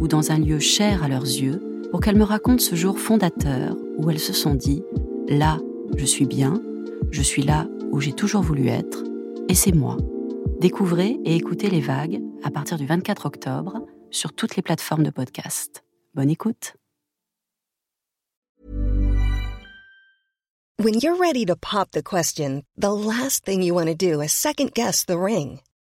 ou dans un lieu cher à leurs yeux pour qu'elles me racontent ce jour fondateur où elles se sont dit ⁇ Là, je suis bien, je suis là où j'ai toujours voulu être, et c'est moi. Découvrez et écoutez les vagues à partir du 24 octobre sur toutes les plateformes de podcast. Bonne écoute. When you're ready to pop the question, the last thing you want to do is second guess the ring.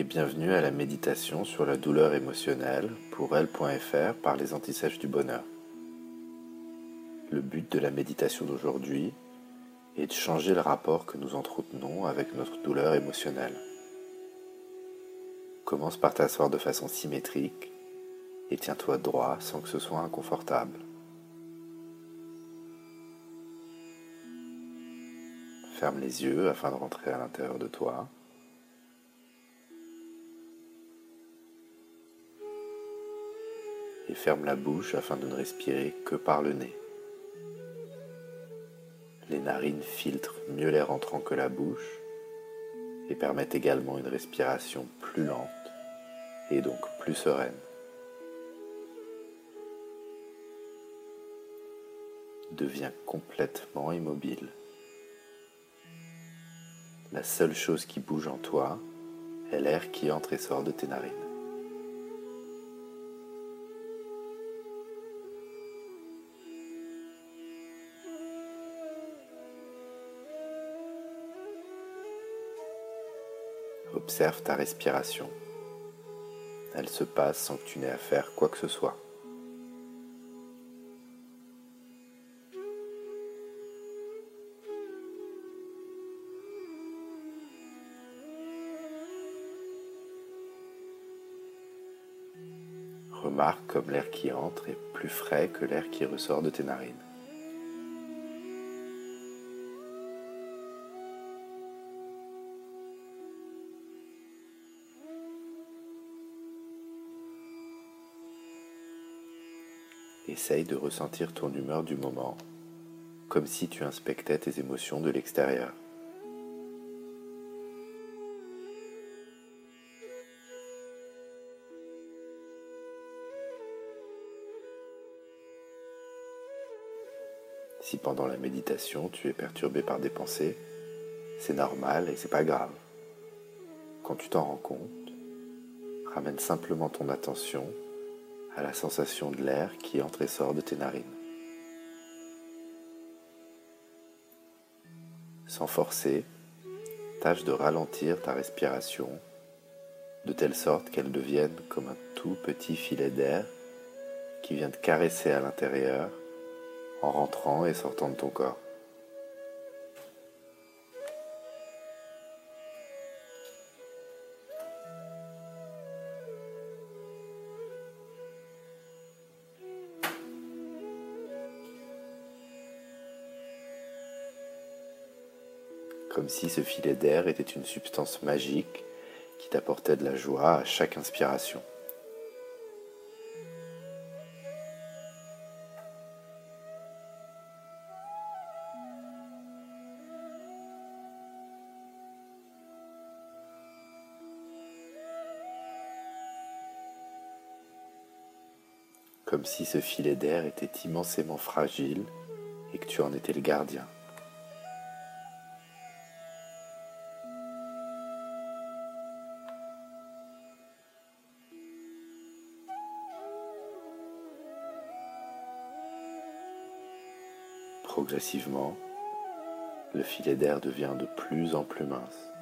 et bienvenue à la méditation sur la douleur émotionnelle pour elle.fr par les antisèches du bonheur. Le but de la méditation d'aujourd'hui est de changer le rapport que nous entretenons avec notre douleur émotionnelle. Commence par t'asseoir de façon symétrique et tiens-toi droit sans que ce soit inconfortable. Ferme les yeux afin de rentrer à l'intérieur de toi. Et ferme la bouche afin de ne respirer que par le nez. Les narines filtrent mieux l'air entrant que la bouche et permettent également une respiration plus lente et donc plus sereine. Deviens complètement immobile. La seule chose qui bouge en toi est l'air qui entre et sort de tes narines. Observe ta respiration. Elle se passe sans que tu n'aies à faire quoi que ce soit. Remarque comme l'air qui entre est plus frais que l'air qui ressort de tes narines. Essaye de ressentir ton humeur du moment, comme si tu inspectais tes émotions de l'extérieur. Si pendant la méditation tu es perturbé par des pensées, c'est normal et c'est pas grave. Quand tu t'en rends compte, ramène simplement ton attention à la sensation de l'air qui entre et sort de tes narines. Sans forcer, tâche de ralentir ta respiration de telle sorte qu'elle devienne comme un tout petit filet d'air qui vient te caresser à l'intérieur en rentrant et sortant de ton corps. comme si ce filet d'air était une substance magique qui t'apportait de la joie à chaque inspiration. comme si ce filet d'air était immensément fragile et que tu en étais le gardien. Progressivement, le filet d'air devient de plus en plus mince.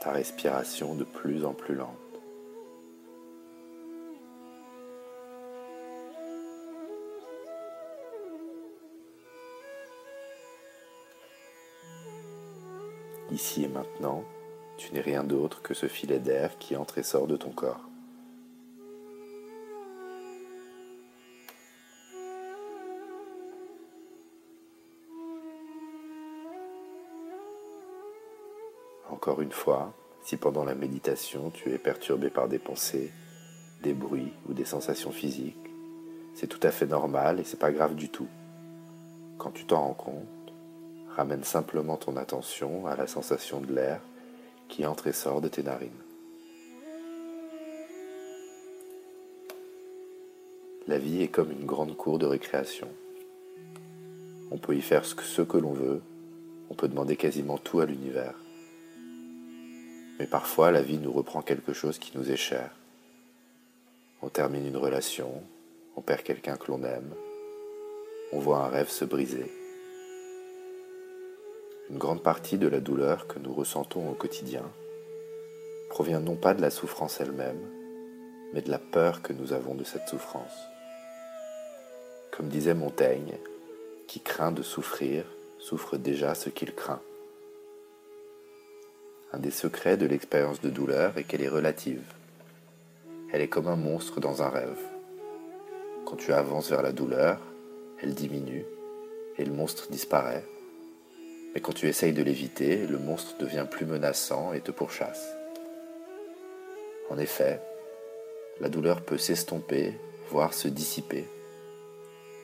Ta respiration de plus en plus lente. Ici et maintenant, tu n'es rien d'autre que ce filet d'air qui entre et sort de ton corps. Encore une fois, si pendant la méditation tu es perturbé par des pensées, des bruits ou des sensations physiques, c'est tout à fait normal et c'est pas grave du tout. Quand tu t'en rends compte, ramène simplement ton attention à la sensation de l'air qui entre et sort de tes narines. La vie est comme une grande cour de récréation. On peut y faire ce que, l'on veut, on peut demander quasiment tout à l'univers. Mais parfois, la vie nous reprend quelque chose qui nous est cher. On termine une relation, on perd quelqu'un que l'on aime, on voit un rêve se briser. Une grande partie de la douleur que nous ressentons au quotidien provient non pas de la souffrance elle-même, mais de la peur que nous avons de cette souffrance. Comme disait Montaigne, qui craint de souffrir souffre déjà ce qu'il craint. Un des secrets de l'expérience de douleur est qu'elle est relative. Elle est comme un monstre dans un rêve. Quand tu avances vers la douleur, elle diminue et le monstre disparaît. Mais quand tu essayes de l'éviter, le monstre devient plus menaçant et te pourchasse. En effet, la douleur peut s'estomper, voire se dissiper.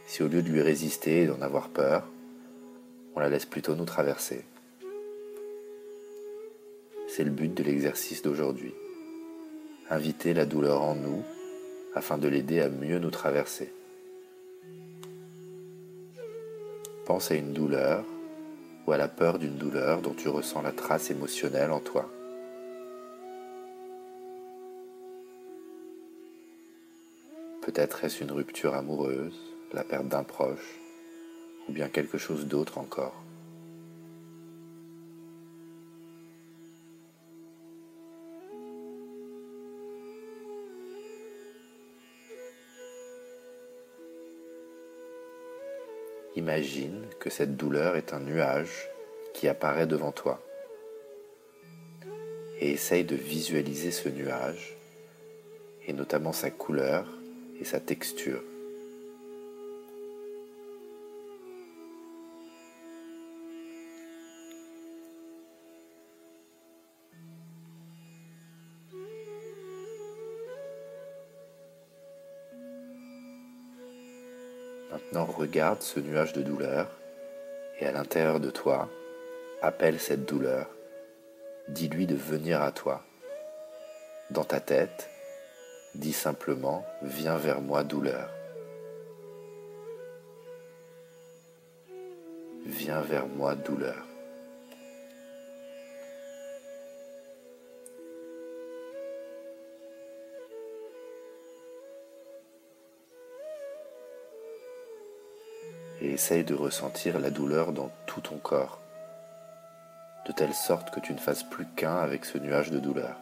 Si au lieu de lui résister et d'en avoir peur, on la laisse plutôt nous traverser. C'est le but de l'exercice d'aujourd'hui. Inviter la douleur en nous afin de l'aider à mieux nous traverser. Pense à une douleur ou à la peur d'une douleur dont tu ressens la trace émotionnelle en toi. Peut-être est-ce une rupture amoureuse, la perte d'un proche, ou bien quelque chose d'autre encore. Imagine que cette douleur est un nuage qui apparaît devant toi. Et essaye de visualiser ce nuage, et notamment sa couleur et sa texture. Regarde ce nuage de douleur et à l'intérieur de toi, appelle cette douleur. Dis-lui de venir à toi. Dans ta tête, dis simplement Viens vers moi, douleur. Viens vers moi, douleur. Et essaye de ressentir la douleur dans tout ton corps, de telle sorte que tu ne fasses plus qu'un avec ce nuage de douleur.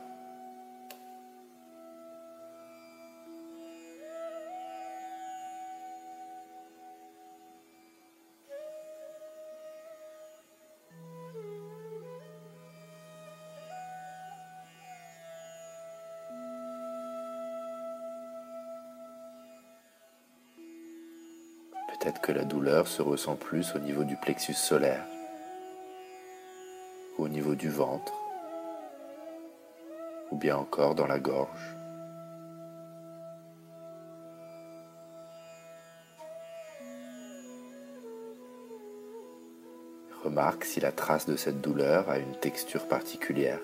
Peut-être que la douleur se ressent plus au niveau du plexus solaire, au niveau du ventre, ou bien encore dans la gorge. Remarque si la trace de cette douleur a une texture particulière.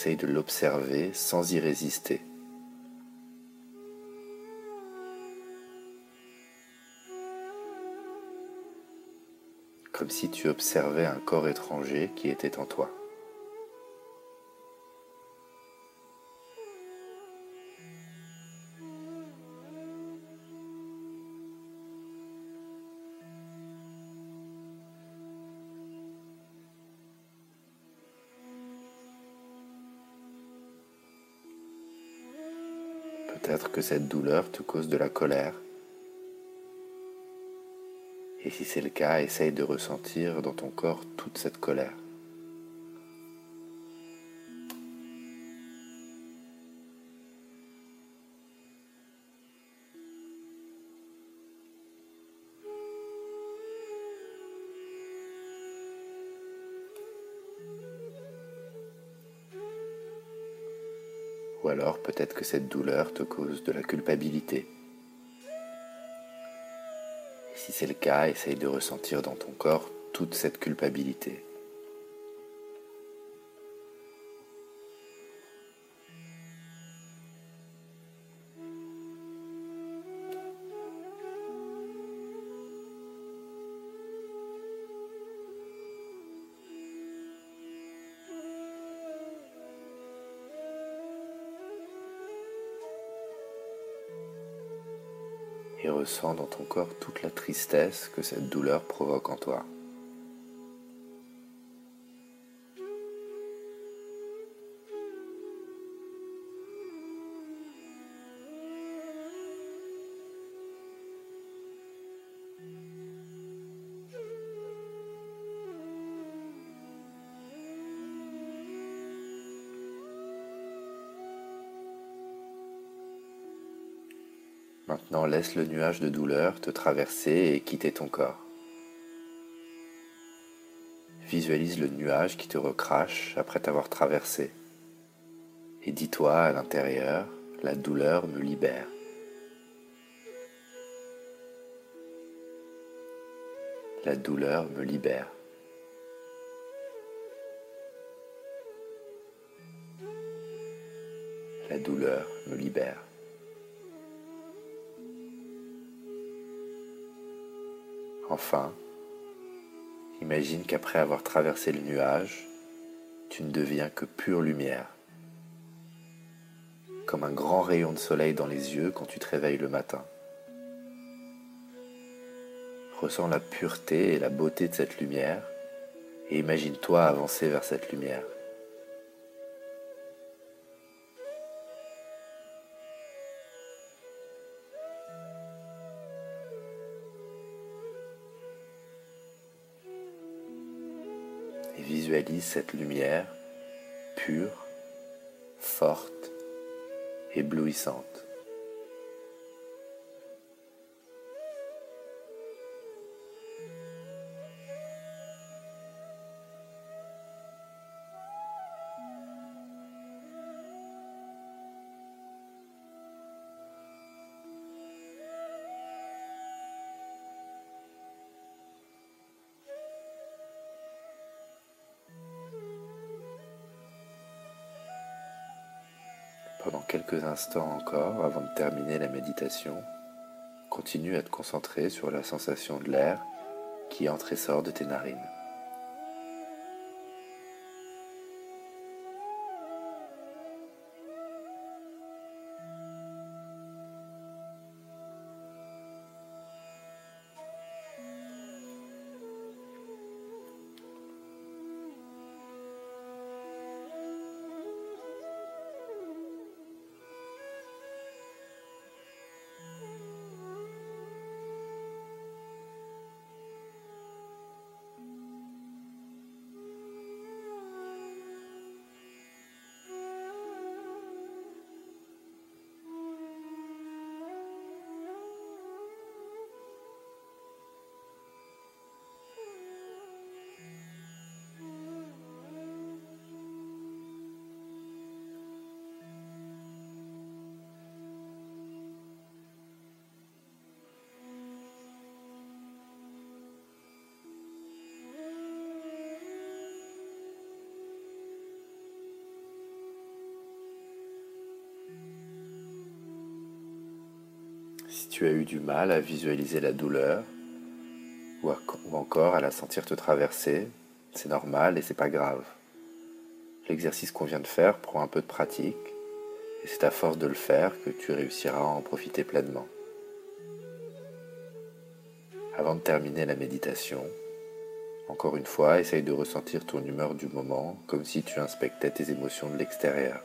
Essaye de l'observer sans y résister. Comme si tu observais un corps étranger qui était en toi. Peut-être que cette douleur te cause de la colère. Et si c'est le cas, essaye de ressentir dans ton corps toute cette colère. Alors peut-être que cette douleur te cause de la culpabilité. Si c'est le cas, essaye de ressentir dans ton corps toute cette culpabilité. Et ressens dans ton corps toute la tristesse que cette douleur provoque en toi. Maintenant, laisse le nuage de douleur te traverser et quitter ton corps. Visualise le nuage qui te recrache après t'avoir traversé. Et dis-toi à l'intérieur, la douleur me libère. La douleur me libère. La douleur me libère. Enfin, imagine qu'après avoir traversé le nuage, tu ne deviens que pure lumière, comme un grand rayon de soleil dans les yeux quand tu te réveilles le matin. Ressens la pureté et la beauté de cette lumière et imagine-toi avancer vers cette lumière. Cette lumière pure, forte, éblouissante. Quelques instants encore, avant de terminer la méditation, continue à te concentrer sur la sensation de l'air qui entre et sort de tes narines. Tu as eu du mal à visualiser la douleur ou, encore à la sentir te traverser, c'est normal et c'est pas grave. L'exercice qu'on vient de faire prend un peu de pratique et c'est à force de le faire que tu réussiras à en profiter pleinement. Avant de terminer la méditation, encore une fois, essaye de ressentir ton humeur du moment comme si tu inspectais tes émotions de l'extérieur.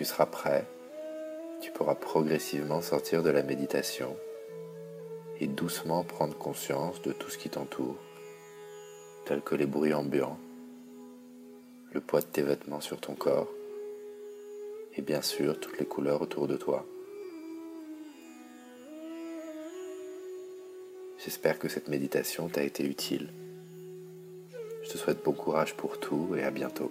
Tu seras prêt, tu pourras progressivement sortir de la méditation et doucement prendre conscience de tout ce qui t'entoure, tels que les bruits ambiants, le poids de tes vêtements sur ton corps et bien sûr toutes les couleurs autour de toi. J'espère que cette méditation t'a été utile. Je te souhaite bon courage pour tout et à bientôt.